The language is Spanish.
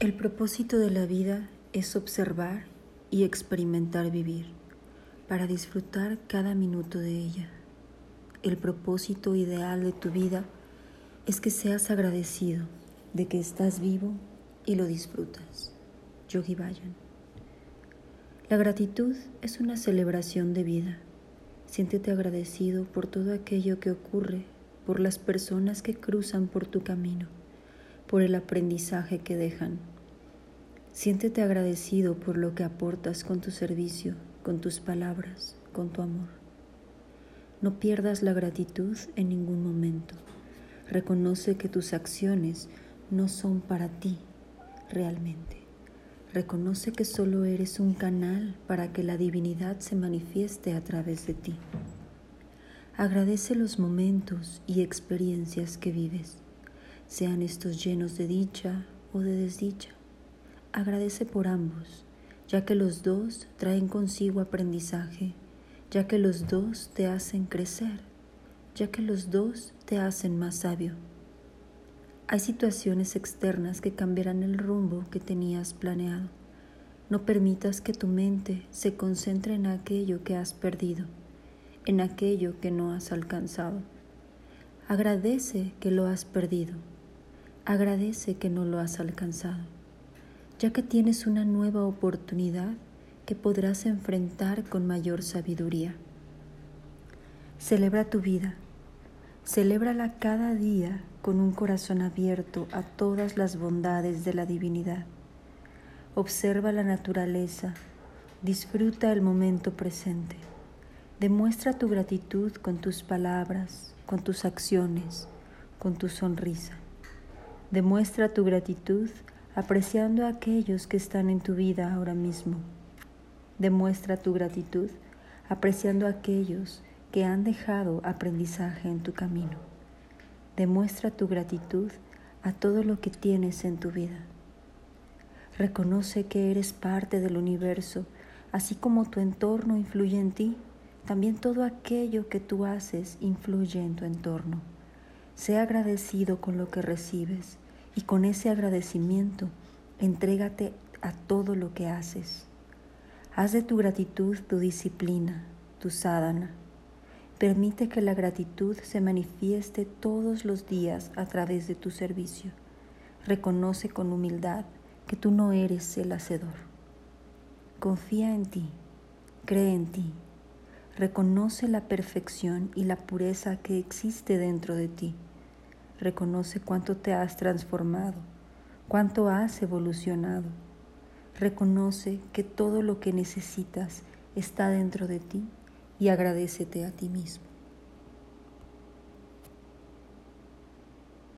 El propósito de la vida es observar y experimentar vivir para disfrutar cada minuto de ella. El propósito ideal de tu vida es que seas agradecido de que estás vivo y lo disfrutas. Yogi Bayan. La gratitud es una celebración de vida. Siéntete agradecido por todo aquello que ocurre, por las personas que cruzan por tu camino por el aprendizaje que dejan. Siéntete agradecido por lo que aportas con tu servicio, con tus palabras, con tu amor. No pierdas la gratitud en ningún momento. Reconoce que tus acciones no son para ti realmente. Reconoce que solo eres un canal para que la divinidad se manifieste a través de ti. Agradece los momentos y experiencias que vives sean estos llenos de dicha o de desdicha. Agradece por ambos, ya que los dos traen consigo aprendizaje, ya que los dos te hacen crecer, ya que los dos te hacen más sabio. Hay situaciones externas que cambiarán el rumbo que tenías planeado. No permitas que tu mente se concentre en aquello que has perdido, en aquello que no has alcanzado. Agradece que lo has perdido Agradece que no lo has alcanzado, ya que tienes una nueva oportunidad que podrás enfrentar con mayor sabiduría. Celebra tu vida, celébrala cada día con un corazón abierto a todas las bondades de la divinidad. Observa la naturaleza, disfruta el momento presente. Demuestra tu gratitud con tus palabras, con tus acciones, con tu sonrisa. Demuestra tu gratitud apreciando a aquellos que están en tu vida ahora mismo. Demuestra tu gratitud apreciando a aquellos que han dejado aprendizaje en tu camino. Demuestra tu gratitud a todo lo que tienes en tu vida. Reconoce que eres parte del universo, así como tu entorno influye en ti, también todo aquello que tú haces influye en tu entorno. Sea agradecido con lo que recibes y con ese agradecimiento entrégate a todo lo que haces. Haz de tu gratitud tu disciplina, tu sadhana. Permite que la gratitud se manifieste todos los días a través de tu servicio. Reconoce con humildad que tú no eres el hacedor. Confía en ti, cree en ti, reconoce la perfección y la pureza que existe dentro de ti Reconoce cuánto te has transformado, cuánto has evolucionado. Reconoce que todo lo que necesitas está dentro de ti y agradecete a ti mismo.